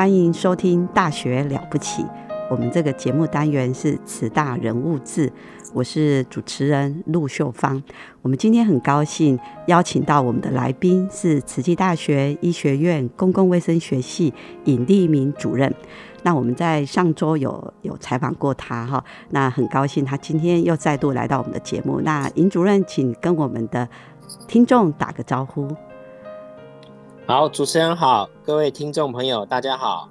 欢迎收听《大学了不起》，我们这个节目单元是“慈大人物志”，我是主持人陆秀芳。我们今天很高兴邀请到我们的来宾是慈济大学医学院公共卫生学系尹立明主任。那我们在上周有有采访过他哈，那很高兴他今天又再度来到我们的节目。那尹主任，请跟我们的听众打个招呼。好，主持人好，各位听众朋友，大家好。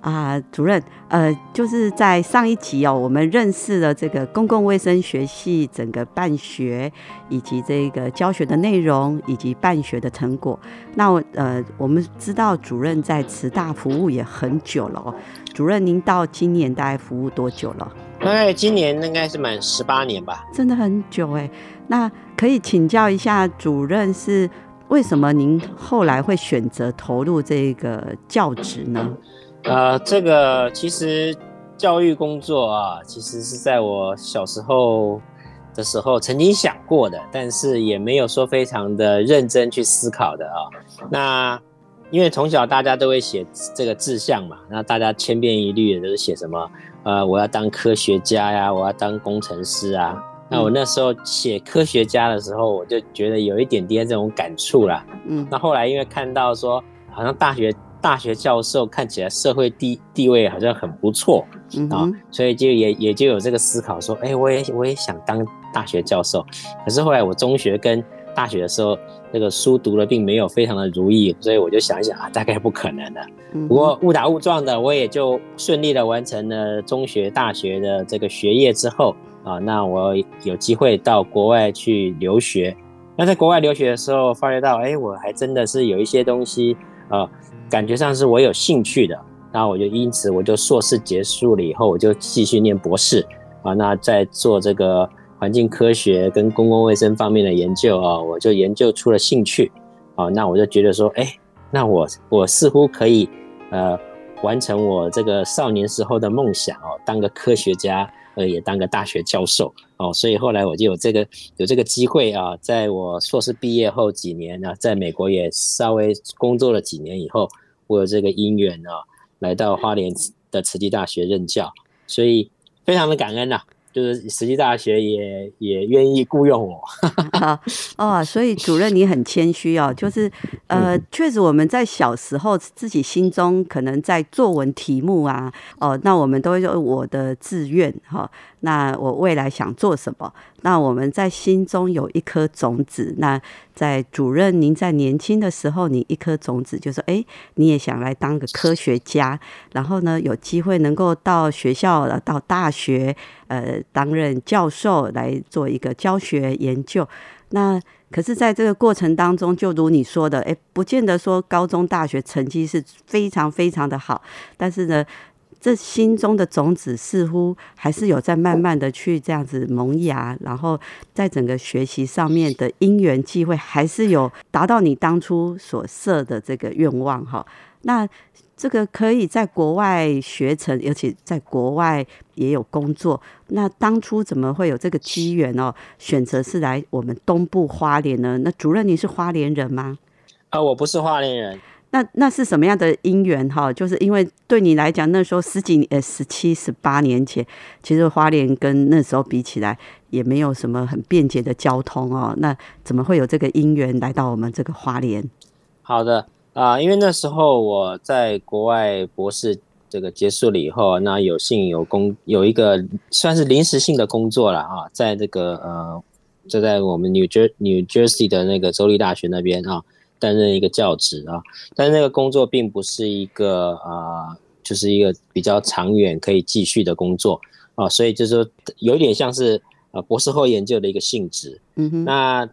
啊，主任，呃，就是在上一集哦，我们认识了这个公共卫生学系整个办学以及这个教学的内容以及办学的成果。那呃，我们知道主任在慈大服务也很久了哦。主任，您到今年大概服务多久了？大概今年应该是满十八年吧。真的很久哎。那可以请教一下主任是？为什么您后来会选择投入这个教职呢？呃，这个其实教育工作啊，其实是在我小时候的时候曾经想过的，但是也没有说非常的认真去思考的啊。那因为从小大家都会写这个志向嘛，那大家千篇一律的都是写什么？呃，我要当科学家呀，我要当工程师啊。那我那时候写科学家的时候，我就觉得有一点点这种感触啦。嗯，那后来因为看到说，好像大学大学教授看起来社会地地位好像很不错啊，所以就也也就有这个思考说，哎，我也我也想当大学教授。可是后来我中学跟大学的时候，那个书读了并没有非常的如意，所以我就想一想啊，大概不可能的。不过误打误撞的，我也就顺利的完成了中学、大学的这个学业之后。啊，那我有机会到国外去留学。那在国外留学的时候，发觉到，哎，我还真的是有一些东西，呃，感觉上是我有兴趣的。那我就因此，我就硕士结束了以后，我就继续念博士。啊，那在做这个环境科学跟公共卫生方面的研究啊，我就研究出了兴趣。啊，那我就觉得说，哎，那我我似乎可以，呃，完成我这个少年时候的梦想哦，当个科学家。呃，也当个大学教授哦，所以后来我就有这个有这个机会啊，在我硕士毕业后几年呢，在美国也稍微工作了几年以后，我有这个因缘啊，来到花莲的慈济大学任教，所以非常的感恩呐。就是实际大学也也愿意雇佣我，哦，所以主任你很谦虚哦，就是呃，确实我们在小时候自己心中可能在作文题目啊，哦，那我们都会说我的志愿哈。那我未来想做什么？那我们在心中有一颗种子。那在主任您在年轻的时候，你一颗种子就说：哎，你也想来当个科学家。然后呢，有机会能够到学校了、到大学，呃，担任教授来做一个教学研究。那可是，在这个过程当中，就如你说的，哎，不见得说高中、大学成绩是非常非常的好，但是呢。这心中的种子似乎还是有在慢慢的去这样子萌芽，然后在整个学习上面的因缘际会，还是有达到你当初所设的这个愿望哈。那这个可以在国外学成，而且在国外也有工作。那当初怎么会有这个机缘哦？选择是来我们东部花莲呢？那主任你是花莲人吗？啊，我不是花莲人。那那是什么样的因缘哈？就是因为对你来讲，那时候十几呃十七十八年前，其实花莲跟那时候比起来，也没有什么很便捷的交通哦。那怎么会有这个因缘来到我们这个花莲？好的啊，因为那时候我在国外博士这个结束了以后，那有幸有工有一个算是临时性的工作了啊，在这个呃，就在我们 New Jer New Jersey 的那个州立大学那边啊，担任一个教职啊，但是那个工作并不是一个啊，就是一个比较长远可以继续的工作啊，所以就是说有点像是呃博士后研究的一个性质。嗯哼，那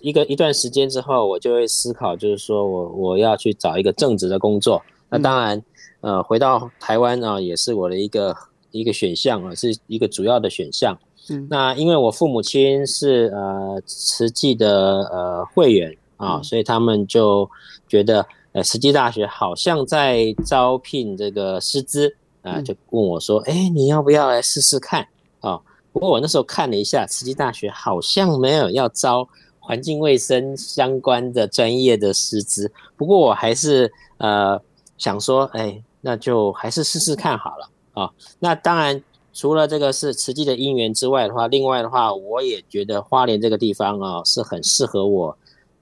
一个一段时间之后，我就会思考，就是说我我要去找一个正职的工作。那当然，呃，回到台湾啊，也是我的一个一个选项啊，是一个主要的选项。嗯，那因为我父母亲是呃慈济的呃会员啊，所以他们就觉得呃慈济大学好像在招聘这个师资啊，就问我说：“哎，你要不要来试试看？”啊，不过我那时候看了一下，慈济大学好像没有要招。环境卫生相关的专业的师资，不过我还是呃想说，哎，那就还是试试看好了啊。那当然，除了这个是实际的因缘之外的话，另外的话，我也觉得花莲这个地方啊是很适合我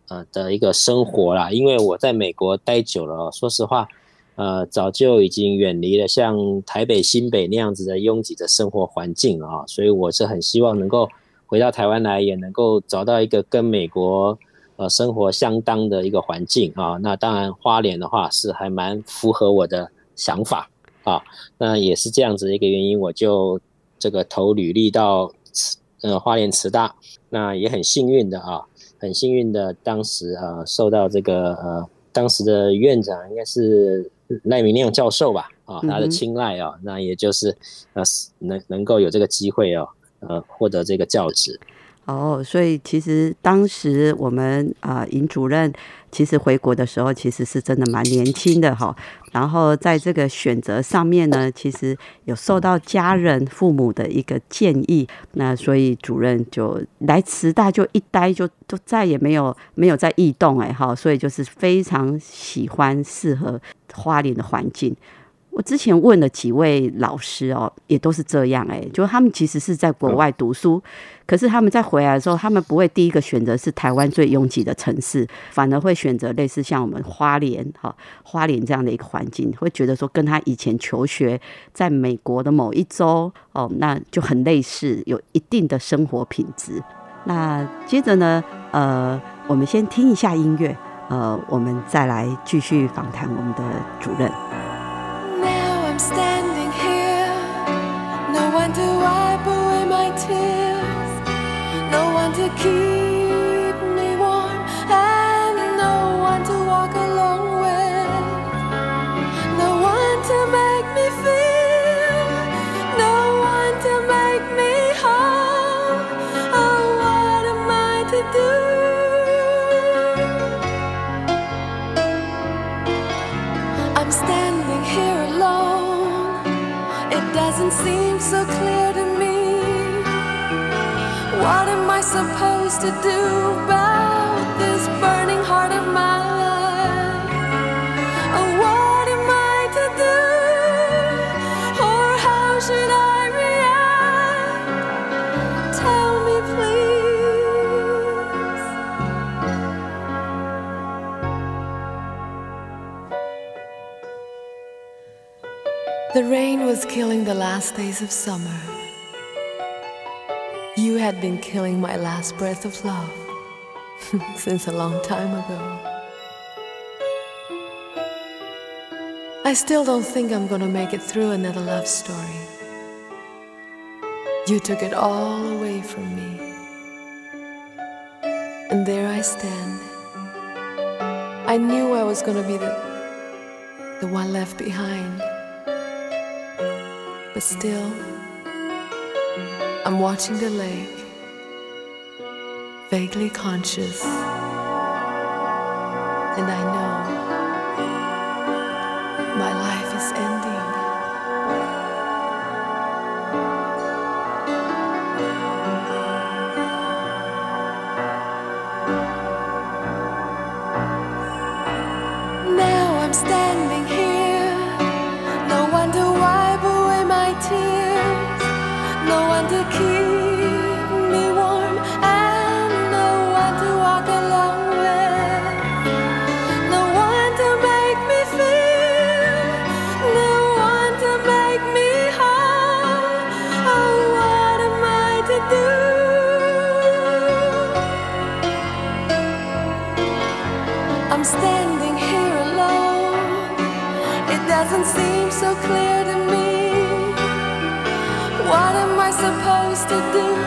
呃的一个生活啦。因为我在美国待久了，说实话，呃，早就已经远离了像台北、新北那样子的拥挤的生活环境啊，所以我是很希望能够。回到台湾来也能够找到一个跟美国呃生活相当的一个环境啊，那当然花莲的话是还蛮符合我的想法啊，那也是这样子一个原因，我就这个投履历到呃花莲慈大，那也很幸运的啊，很幸运的当时呃受到这个呃当时的院长应该是赖明亮教授吧啊他的青睐啊，那也就是呃能能够有这个机会哦。呃，获得这个教职哦，所以其实当时我们啊，尹主任其实回国的时候，其实是真的蛮年轻的哈。然后在这个选择上面呢，其实有受到家人、父母的一个建议，那所以主任就来慈大就一待就就再也没有没有再异动哎哈，所以就是非常喜欢适合花莲的环境。我之前问了几位老师哦，也都是这样哎，就他们其实是在国外读书，可是他们在回来的时候，他们不会第一个选择是台湾最拥挤的城市，反而会选择类似像我们花莲哈花莲这样的一个环境，会觉得说跟他以前求学在美国的某一周哦，那就很类似，有一定的生活品质。那接着呢，呃，我们先听一下音乐，呃，我们再来继续访谈我们的主任。Doesn't seem so clear to me. What am I supposed to do about this burning heart of mine? Oh, what am I to do? Or how should I react? Tell me, please. The rain killing the last days of summer. You had been killing my last breath of love since a long time ago. I still don't think I'm gonna make it through another love story. You took it all away from me. And there I stand. I knew I was gonna be the, the one left behind. But still, I'm watching the lake, vaguely conscious. And I know standing here alone. It doesn't seem so clear to me. What am I supposed to do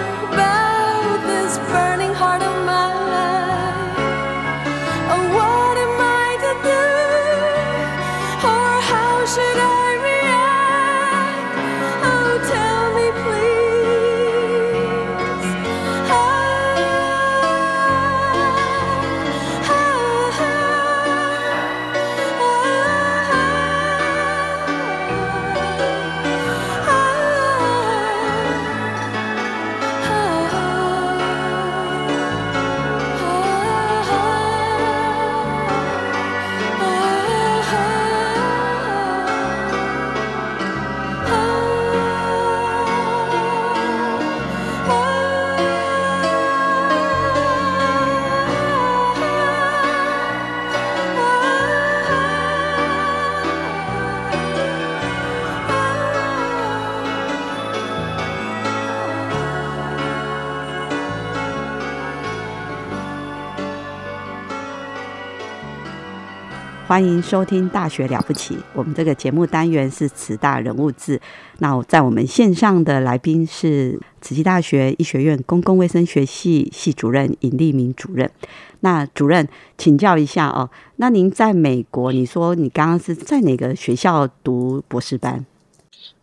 欢迎收听《大学了不起》，我们这个节目单元是慈大人物志。那在我们线上的来宾是慈济大学医学院公共卫生学系系主任尹立明主任。那主任，请教一下哦，那您在美国，你说你刚刚是在哪个学校读博士班？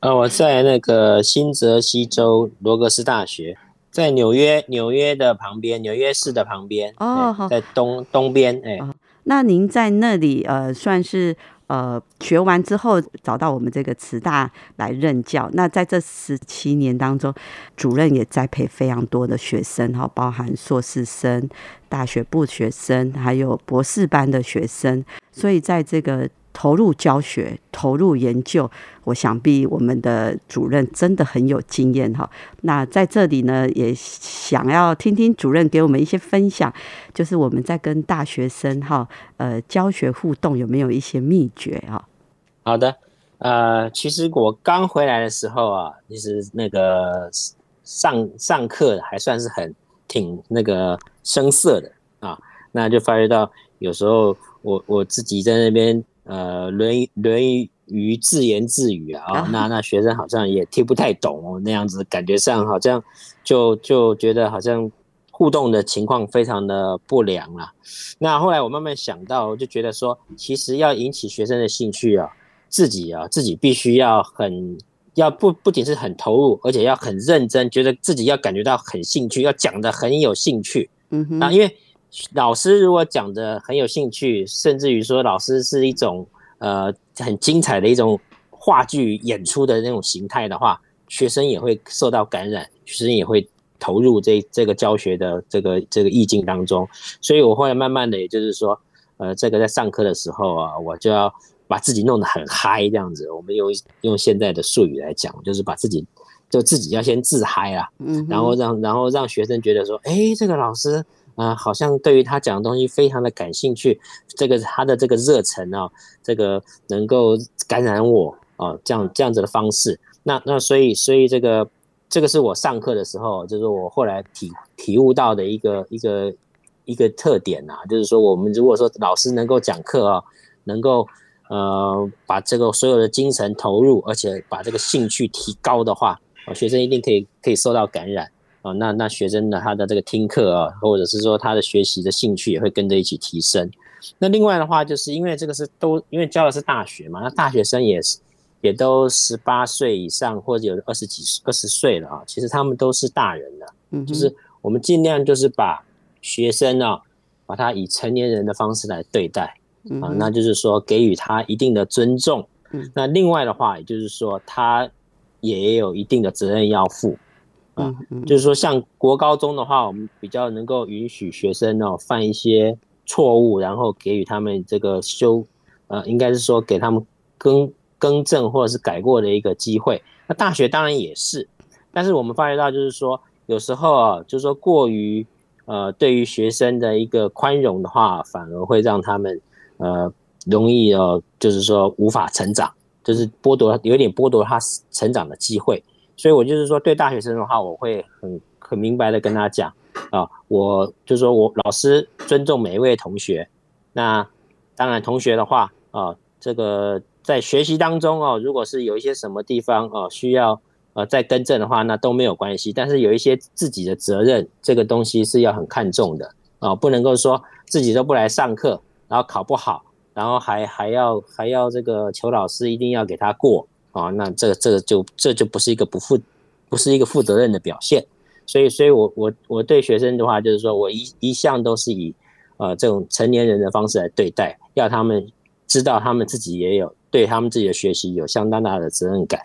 呃，我在那个新泽西州罗格斯大学，在纽约纽约的旁边，纽约市的旁边哦在东东边，哎、哦那您在那里呃，算是呃学完之后找到我们这个慈大来任教。那在这十七年当中，主任也栽培非常多的学生哈，包含硕士生、大学部学生，还有博士班的学生。所以在这个投入教学、投入研究，我想必我们的主任真的很有经验哈。那在这里呢，也想要听听主任给我们一些分享，就是我们在跟大学生哈呃教学互动有没有一些秘诀哈？好的，呃，其实我刚回来的时候啊，其实那个上上课还算是很挺那个生涩的啊，那就发觉到有时候我我自己在那边呃论语论语自言自语啊，啊那那学生好像也听不太懂哦，那样子感觉上好像就就觉得好像互动的情况非常的不良啦。那后来我慢慢想到，我就觉得说，其实要引起学生的兴趣啊，自己啊自己必须要很要不不仅是很投入，而且要很认真，觉得自己要感觉到很兴趣，要讲的很有兴趣。嗯哼，啊，因为老师如果讲的很有兴趣，甚至于说老师是一种呃很精彩的一种话剧演出的那种形态的话，学生也会受到感染，学生也会投入这这个教学的这个这个意境当中。所以我后来慢慢的，也就是说，呃，这个在上课的时候啊，我就要把自己弄得很嗨这样子。我们用用现在的术语来讲，就是把自己就自己要先自嗨啊，嗯，然后让然后让学生觉得说，哎，这个老师啊、好像对于他讲的东西非常的感兴趣，这个他的这个热忱啊，这个能够感染我啊、这样这样子的方式。那那所以所以这个这个是我上课的时候，就是我后来体体悟到的一个一个一个特点啊，就是说我们如果说老师能够讲课啊，能够呃把这个所有的精神投入，而且把这个兴趣提高的话，啊，学生一定可以可以受到感染啊。那那学生的，他的这个听课啊，或者是说他的学习的兴趣也会跟着一起提升。那另外的话，就是因为这个是都因为教的是大学嘛，那大学生也是也都十八岁以上，或者有二十几二十岁了啊，其实他们都是大人了。嗯就是我们尽量就是把学生啊，把他以成年人的方式来对待啊，那就是说给予他一定的尊重嗯。那另外的话，也就是说他也有一定的责任要负。啊嗯嗯就是说，像国高中的话，我们比较能够允许学生哦犯一些错误，然后给予他们这个修，呃，应该是说给他们更更正或者是改过的一个机会。那大学当然也是，但是我们发觉到就是说，有时候啊，就是说过于呃对于学生的一个宽容的话，反而会让他们呃容易呃就是说无法成长，就是剥夺有点剥夺他成长的机会。所以我就是说，对大学生的话，我会很很明白的跟他讲啊，我就说我老师尊重每一位同学那当然，同学的话啊，这个在学习当中哦，如果是有一些什么地方哦需要呃再更正的话，那都没有关系。但是有一些自己的责任，这个东西是要很看重的啊，不能够说自己都不来上课，然后考不好，然后还还要还要这个求老师一定要给他过啊，那这个这个就这就不是一个不负不是一个负责任的表现。所以，所以我我我对学生的话，就是说我一一向都是以呃这种成年人的方式来对待，要他们知道他们自己也有对他们自己的学习有相当大的责任感。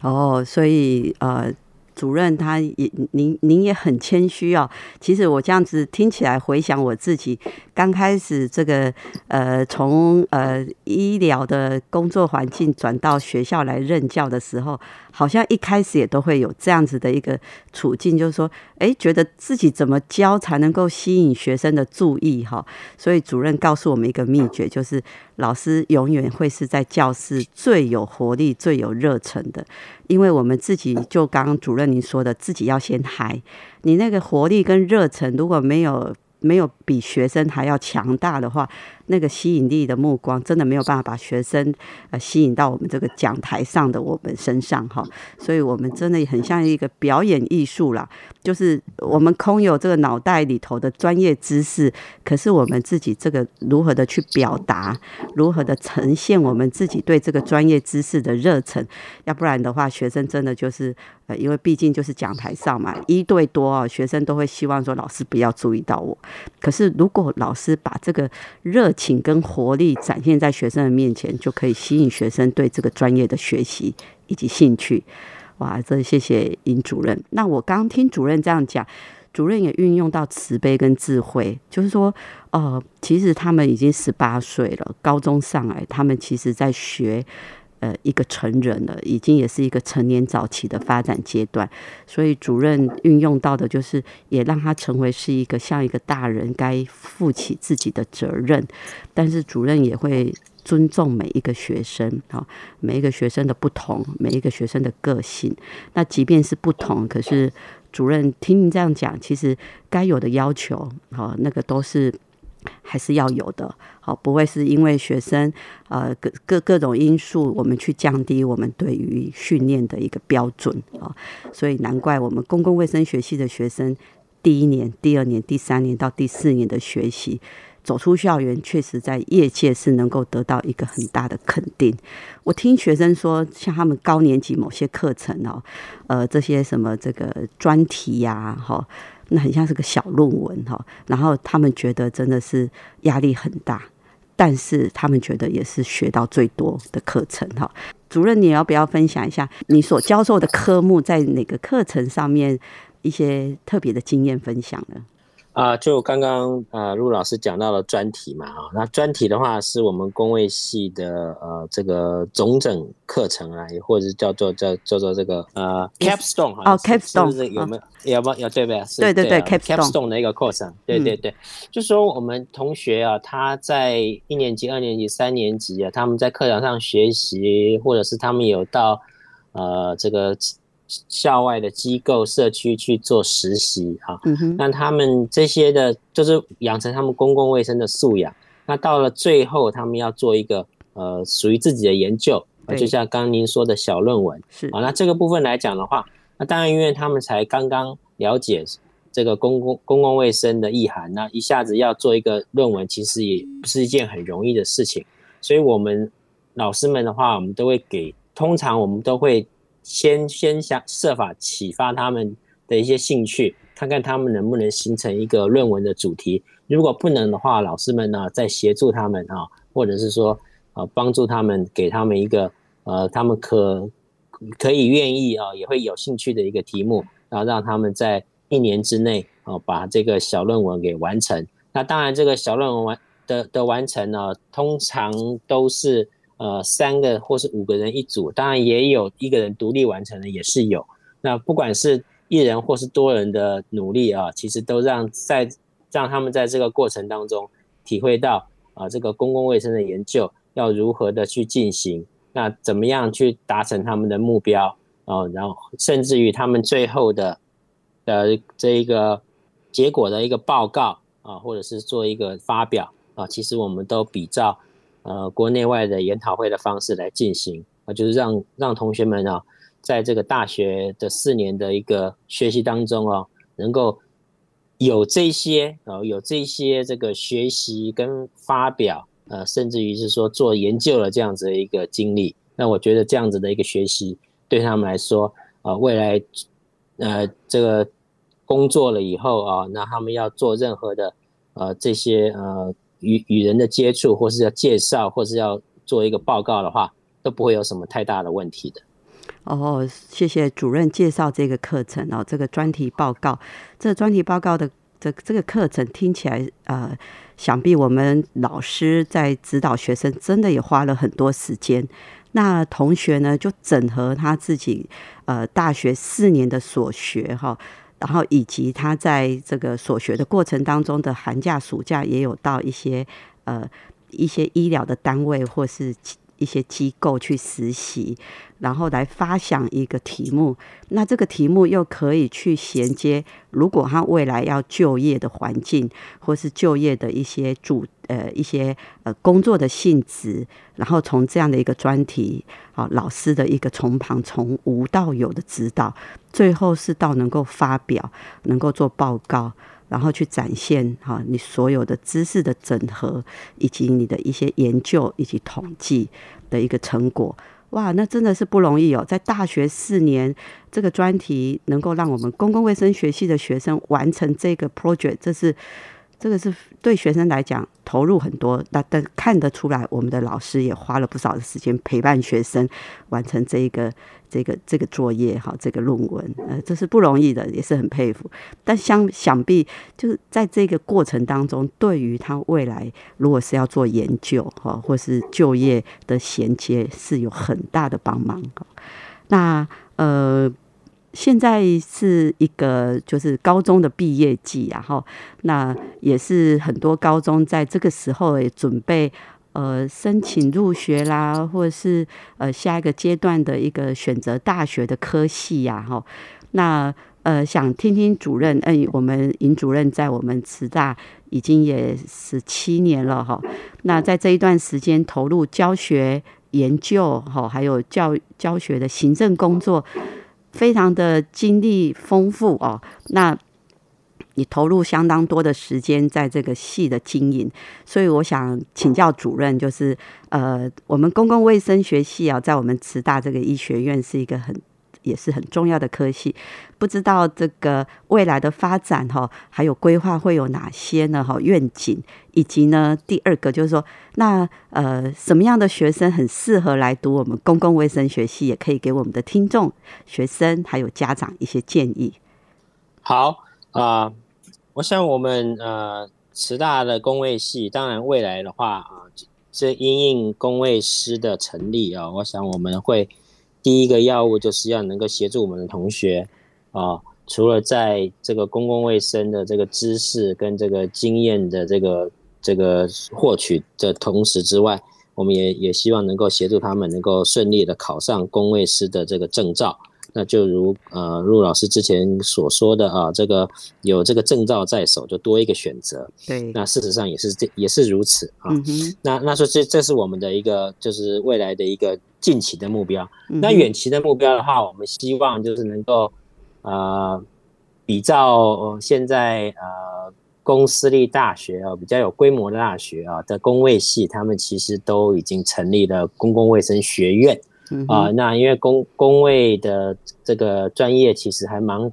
哦，所以呃。主任，他也您您也很谦虚哦。其实我这样子听起来，回想我自己刚开始这个呃，从呃医疗的工作环境转到学校来任教的时候，好像一开始也都会有这样子的一个处境，就是说，哎，觉得自己怎么教才能够吸引学生的注意哈。所以主任告诉我们一个秘诀，就是老师永远会是在教室最有活力、最有热忱的。因为我们自己就刚刚主任您说的，自己要先嗨，你那个活力跟热忱如果没有没有比学生还要强大的话。那个吸引力的目光真的没有办法把学生呃吸引到我们这个讲台上的我们身上哈，所以我们真的很像一个表演艺术啦，就是我们空有这个脑袋里头的专业知识，可是我们自己这个如何的去表达，如何的呈现我们自己对这个专业知识的热忱，要不然的话，学生真的就是呃，因为毕竟就是讲台上嘛，一对多啊，学生都会希望说老师不要注意到我，可是如果老师把这个热情跟活力展现在学生的面前，就可以吸引学生对这个专业的学习以及兴趣。哇，这谢谢尹主任。那我刚听主任这样讲，主任也运用到慈悲跟智慧，就是说，呃，其实他们已经十八岁了，高中上来，他们其实在学。呃，一个成人了，已经也是一个成年早期的发展阶段，所以主任运用到的就是，也让他成为是一个像一个大人该负起自己的责任，但是主任也会尊重每一个学生啊，每一个学生的不同，每一个学生的个性。那即便是不同，可是主任听您这样讲，其实该有的要求，好，那个都是。还是要有的，好，不会是因为学生呃各各各种因素，我们去降低我们对于训练的一个标准啊，所以难怪我们公共卫生学系的学生第一年、第二年、第三年到第四年的学习走出校园，确实在业界是能够得到一个很大的肯定。我听学生说，像他们高年级某些课程哦，呃，这些什么这个专题呀，哈。那很像是个小论文哈，然后他们觉得真的是压力很大，但是他们觉得也是学到最多的课程哈。主任，你要不要分享一下你所教授的科目在哪个课程上面一些特别的经验分享呢？啊，就刚刚啊陆老师讲到了专题嘛，啊，那专题的话是我们工位系的呃这个总整课程啊，也或者是叫做叫叫做这个呃 capstone 哦 capstone 是有没有要不要对不对？对对对 capstone 的一个课程，对对对，就说我们同学啊，他在一年级、二年级、三年级啊，他们在课堂上学习，或者是他们有到呃这个。校外的机构、社区去做实习啊，那他们这些的，就是养成他们公共卫生的素养。那到了最后，他们要做一个呃属于自己的研究，就像刚刚您说的小论文是啊。那这个部分来讲的话，那当然因为他们才刚刚了解这个公共公共卫生的意涵，那一下子要做一个论文，其实也不是一件很容易的事情。所以我们老师们的话，我们都会给，通常我们都会。先先想设法启发他们的一些兴趣，看看他们能不能形成一个论文的主题。如果不能的话，老师们呢再协助他们啊，或者是说呃帮助他们，给他们一个呃他们可可以愿意啊也会有兴趣的一个题目，然后让他们在一年之内啊把这个小论文给完成。那当然，这个小论文完的的完成呢，通常都是。呃，三个或是五个人一组，当然也有一个人独立完成的，也是有。那不管是一人或是多人的努力啊，其实都让在让他们在这个过程当中体会到啊，这个公共卫生的研究要如何的去进行，那怎么样去达成他们的目标啊？然后甚至于他们最后的的这一个结果的一个报告啊，或者是做一个发表啊，其实我们都比照呃国内外的研讨会的方式来进行啊，就是让让同学们啊，在这个大学的四年的一个学习当中哦，能够有这些呃有这些这个学习跟发表呃，甚至于是说做研究的这样子的一个经历。那我觉得这样子的一个学习对他们来说啊，未来呃这个工作了以后啊，那他们要做任何的呃这些呃。与与人的接触，或是要介绍，或是要做一个报告的话，都不会有什么太大的问题的。哦，谢谢主任介绍这个课程哦，这个专题报告，这专题报告的这这个课程听起来，呃，想必我们老师在指导学生，真的也花了很多时间。那同学呢，就整合他自己呃大学四年的所学哈。然后以及他在这个所学的过程当中的寒假、暑假，也有到一些呃一些医疗的单位或是一些机构去实习。然后来发想一个题目，那这个题目又可以去衔接，如果他未来要就业的环境，或是就业的一些主呃一些呃工作的性质，然后从这样的一个专题，好老师的一个从旁从无到有的指导，最后是到能够发表，能够做报告，然后去展现哈你所有的知识的整合，以及你的一些研究以及统计的一个成果。哇，那真的是不容易哦！在大学四年，这个专题能够让我们公共卫生学系的学生完成这个 project，这是。这个是对学生来讲投入很多，那但看得出来，我们的老师也花了不少的时间陪伴学生完成这一个这个这个作业哈，这个论文，呃，这是不容易的，也是很佩服。但相想必就是在这个过程当中，对于他未来如果是要做研究哈，或是就业的衔接，是有很大的帮忙。那呃。现在是一个就是高中的毕业季啊，哈，那也是很多高中在这个时候也准备呃申请入学啦，或者是呃下一个阶段的一个选择大学的科系呀，哈，那呃想听听主任，嗯，我们尹主任在我们慈大已经也十七年了哈，那在这一段时间投入教学研究哈，还有教教学的行政工作。非常的经历丰富哦，那你投入相当多的时间在这个系的经营，所以我想请教主任，就是呃，我们公共卫生学系啊，在我们慈大这个医学院是一个很。也是很重要的科系，不知道这个未来的发展哈，还有规划会有哪些呢？哈，愿景以及呢，第二个就是说，那呃，什么样的学生很适合来读我们公共卫生学系？也可以给我们的听众、学生还有家长一些建议。好啊，我想我们呃，慈大的工卫系，当然未来的话啊，这因应工卫师的成立啊，我想我们会。第一个药物就是要能够协助我们的同学啊，除了在这个公共卫生的这个知识跟这个经验的这个这个获取的同时之外，我们也也希望能够协助他们能够顺利的考上公卫师的这个证照。那就如呃陆老师之前所说的啊，这个有这个证照在手，就多一个选择。对，那事实上也是这也是如此啊。那那说这这是我们的一个就是未来的一个。近期的目标，那远期的目标的话，我们希望就是能够，呃，比照现在呃公私立大学啊，比较有规模的大学啊的工卫系，他们其实都已经成立了公共卫生学院啊。那因为公公卫的这个专业其实还蛮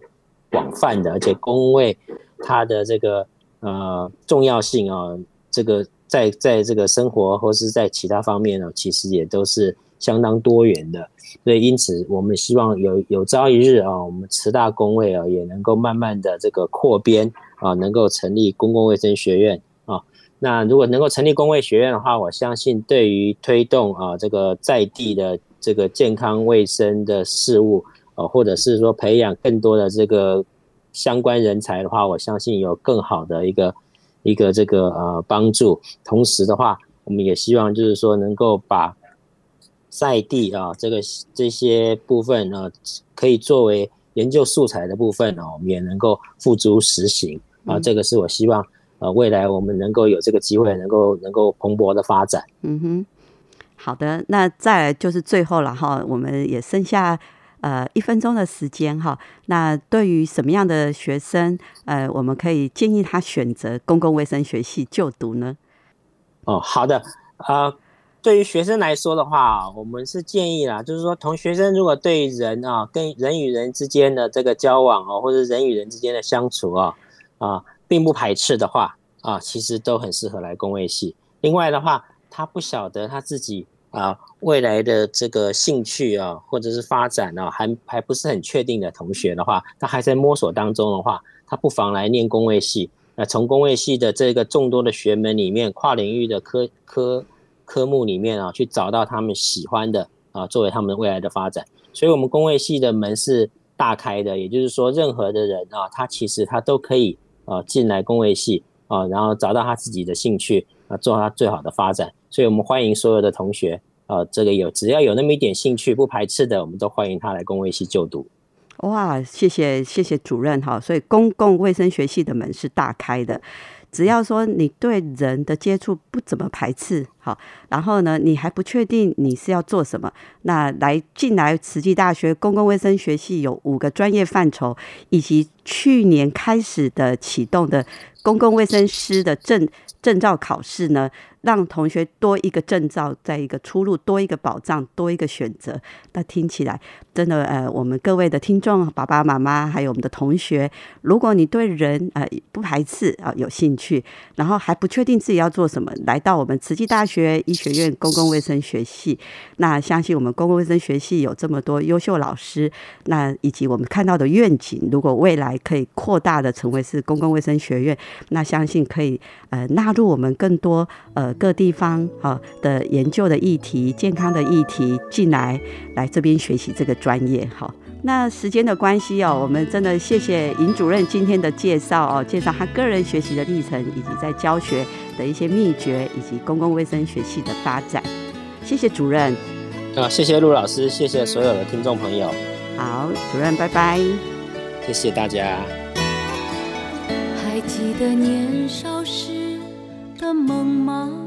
广泛的，而且公卫它的这个呃重要性啊，这个在在这个生活或是在其他方面呢，其实也都是。相当多元的，所以因此我们希望有有朝一日啊，我们慈大工位啊也能够慢慢的这个扩编啊，能够成立公共卫生学院啊。那如果能够成立公卫学院的话，我相信对于推动啊这个在地的这个健康卫生的事物呃，或者是说培养更多的这个相关人才的话，我相信有更好的一个一个这个呃帮助。同时的话，我们也希望就是说能够把赛地啊，这个这些部分呢，可以作为研究素材的部分呢，我们也能够付诸实行啊。这个是我希望呃未来我们能够有这个机会，能够能够蓬勃的发展。嗯哼，好的，那再来就是最后了哈，我们也剩下呃一分钟的时间哈。那对于什么样的学生，呃，我们可以建议他选择公共卫生学系就读呢？哦，好的，啊。对于学生来说的话，我们是建议啦，就是说，同学生如果对人啊，跟人与人之间的这个交往哦，或者人与人之间的相处啊，啊，并不排斥的话啊，其实都很适合来工卫系。另外的话，他不晓得他自己啊未来的这个兴趣啊，或者是发展啊，还还不是很确定的同学的话，他还在摸索当中的话，他不妨来念工位系。那从工位系的这个众多的学门里面，跨领域的科科。科目里面啊，去找到他们喜欢的啊，作为他们未来的发展。所以，我们工位系的门是大开的，也就是说，任何的人啊，他其实他都可以啊进来工位系啊，然后找到他自己的兴趣啊，做他最好的发展。所以我们欢迎所有的同学啊，这个有只要有那么一点兴趣，不排斥的，我们都欢迎他来工卫系就读。哇，谢谢谢谢主任哈。所以，公共卫生学系的门是大开的。只要说你对人的接触不怎么排斥，好，然后呢，你还不确定你是要做什么，那来进来慈济大学公共卫生学系有五个专业范畴，以及去年开始的启动的公共卫生师的证证照考试呢。让同学多一个证照，在一个出路，多一个保障，多一个选择。那听起来真的，呃，我们各位的听众、爸爸妈妈，还有我们的同学，如果你对人呃不排斥啊，有兴趣，然后还不确定自己要做什么，来到我们慈济大学医学院公共卫生学系，那相信我们公共卫生学系有这么多优秀老师，那以及我们看到的愿景，如果未来可以扩大的成为是公共卫生学院，那相信可以呃纳入我们更多呃。各地方啊的研究的议题、健康的议题进来，来这边学习这个专业。好，那时间的关系哦，我们真的谢谢尹主任今天的介绍哦，介绍他个人学习的历程，以及在教学的一些秘诀，以及公共卫生学系的发展。谢谢主任。啊，谢谢陆老师，谢谢所有的听众朋友。好，主任，拜拜。谢谢大家。还记得年少时的梦吗？